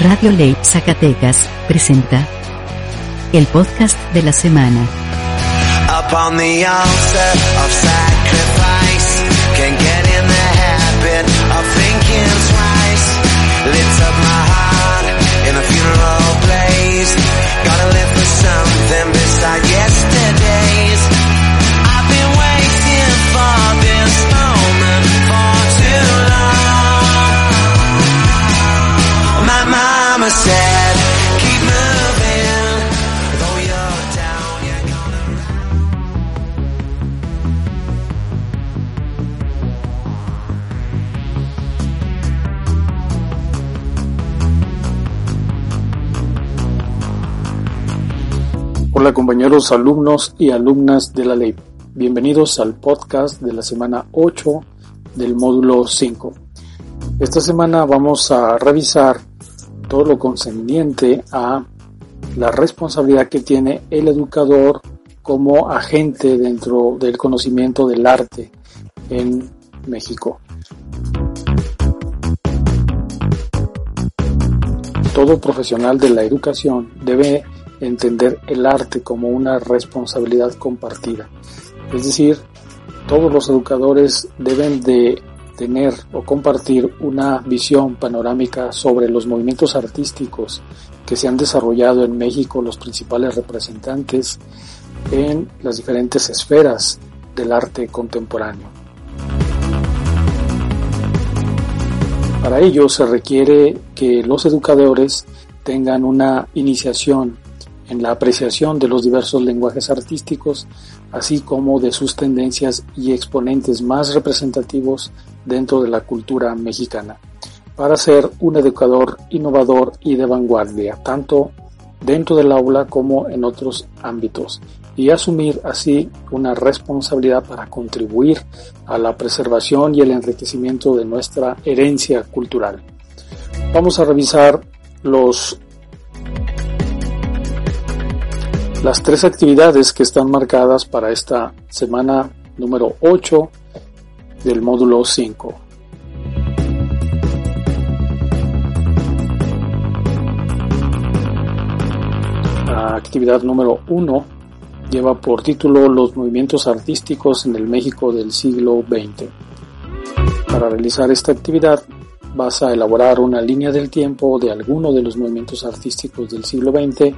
Radio Ley Zacatecas presenta el podcast de la semana. Hola compañeros alumnos y alumnas de la ley. Bienvenidos al podcast de la semana 8 del módulo 5. Esta semana vamos a revisar todo lo concerniente a la responsabilidad que tiene el educador como agente dentro del conocimiento del arte en México. Todo profesional de la educación debe entender el arte como una responsabilidad compartida. Es decir, todos los educadores deben de tener o compartir una visión panorámica sobre los movimientos artísticos que se han desarrollado en México los principales representantes en las diferentes esferas del arte contemporáneo. Para ello se requiere que los educadores tengan una iniciación en la apreciación de los diversos lenguajes artísticos, así como de sus tendencias y exponentes más representativos dentro de la cultura mexicana, para ser un educador innovador y de vanguardia, tanto dentro del aula como en otros ámbitos, y asumir así una responsabilidad para contribuir a la preservación y el enriquecimiento de nuestra herencia cultural. Vamos a revisar los las tres actividades que están marcadas para esta semana número 8 del módulo 5. La actividad número 1 lleva por título Los movimientos artísticos en el México del siglo XX. Para realizar esta actividad vas a elaborar una línea del tiempo de alguno de los movimientos artísticos del siglo XX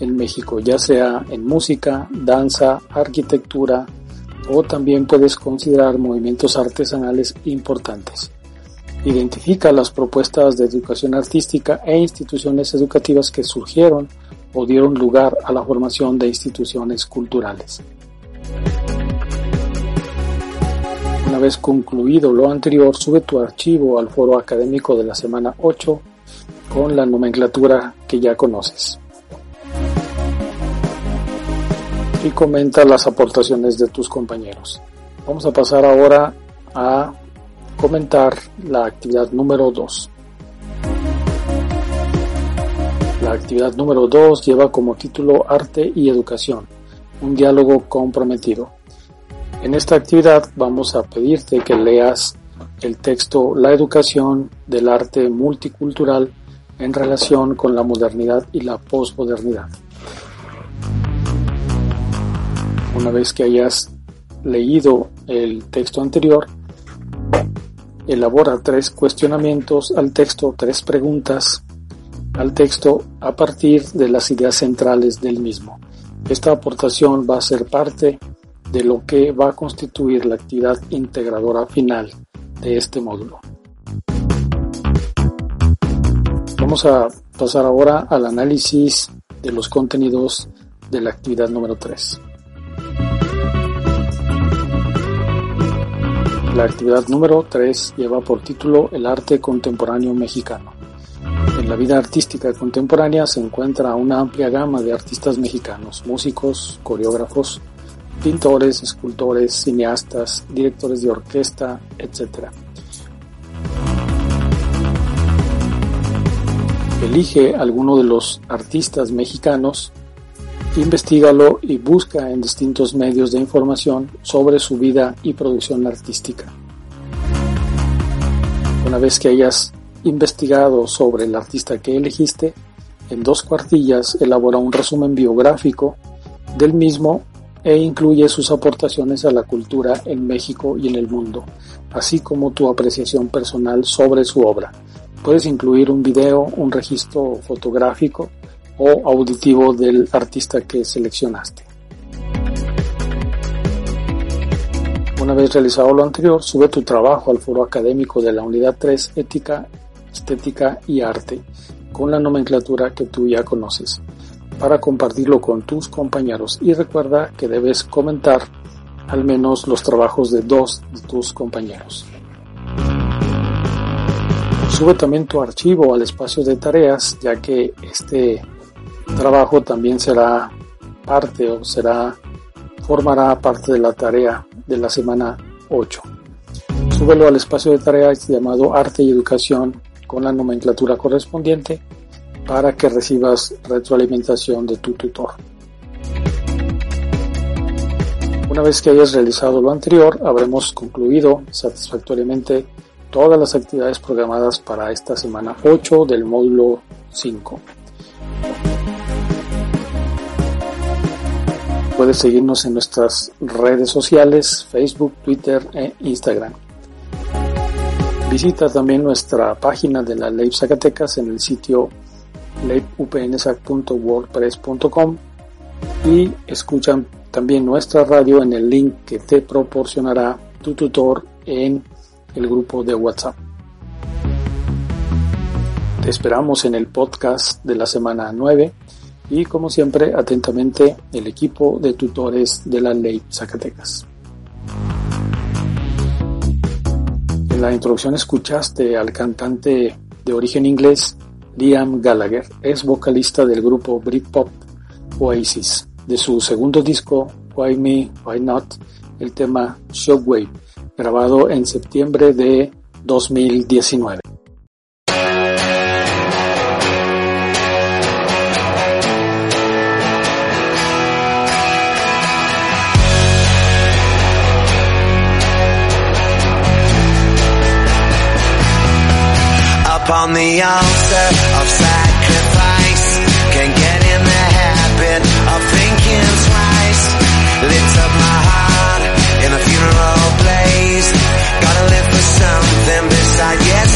en México, ya sea en música, danza, arquitectura o también puedes considerar movimientos artesanales importantes. Identifica las propuestas de educación artística e instituciones educativas que surgieron o dieron lugar a la formación de instituciones culturales. Vez concluido lo anterior, sube tu archivo al foro académico de la semana 8 con la nomenclatura que ya conoces. Y comenta las aportaciones de tus compañeros. Vamos a pasar ahora a comentar la actividad número 2. La actividad número 2 lleva como título Arte y Educación, un diálogo comprometido. En esta actividad vamos a pedirte que leas el texto La educación del arte multicultural en relación con la modernidad y la posmodernidad. Una vez que hayas leído el texto anterior, elabora tres cuestionamientos al texto, tres preguntas al texto a partir de las ideas centrales del mismo. Esta aportación va a ser parte de lo que va a constituir la actividad integradora final de este módulo. Vamos a pasar ahora al análisis de los contenidos de la actividad número 3. La actividad número 3 lleva por título El arte contemporáneo mexicano. En la vida artística contemporánea se encuentra una amplia gama de artistas mexicanos, músicos, coreógrafos, pintores, escultores, cineastas, directores de orquesta, etc. Elige alguno de los artistas mexicanos, investigalo y busca en distintos medios de información sobre su vida y producción artística. Una vez que hayas investigado sobre el artista que elegiste, en dos cuartillas elabora un resumen biográfico del mismo e incluye sus aportaciones a la cultura en México y en el mundo, así como tu apreciación personal sobre su obra. Puedes incluir un video, un registro fotográfico o auditivo del artista que seleccionaste. Una vez realizado lo anterior, sube tu trabajo al foro académico de la Unidad 3 Ética, Estética y Arte con la nomenclatura que tú ya conoces para compartirlo con tus compañeros y recuerda que debes comentar al menos los trabajos de dos de tus compañeros. Sube también tu archivo al espacio de tareas ya que este trabajo también será parte o será formará parte de la tarea de la semana 8. Súbelo al espacio de tareas llamado Arte y Educación con la nomenclatura correspondiente para que recibas retroalimentación de tu tutor. Una vez que hayas realizado lo anterior, habremos concluido satisfactoriamente todas las actividades programadas para esta semana 8 del módulo 5. Puedes seguirnos en nuestras redes sociales, Facebook, Twitter e Instagram. Visita también nuestra página de la Ley Zacatecas en el sitio leipupnsac.wordpress.com y escuchan también nuestra radio en el link que te proporcionará tu tutor en el grupo de WhatsApp. Te esperamos en el podcast de la semana 9 y como siempre atentamente el equipo de tutores de la ley Zacatecas. En la introducción escuchaste al cantante de origen inglés Liam Gallagher es vocalista del grupo Britpop Oasis. De su segundo disco, Why Me, Why Not, el tema Shockwave, grabado en septiembre de 2019. on the altar of sacrifice. Can't get in the habit of thinking twice. Lit up my heart in a funeral blaze. Gotta live for something beside yes.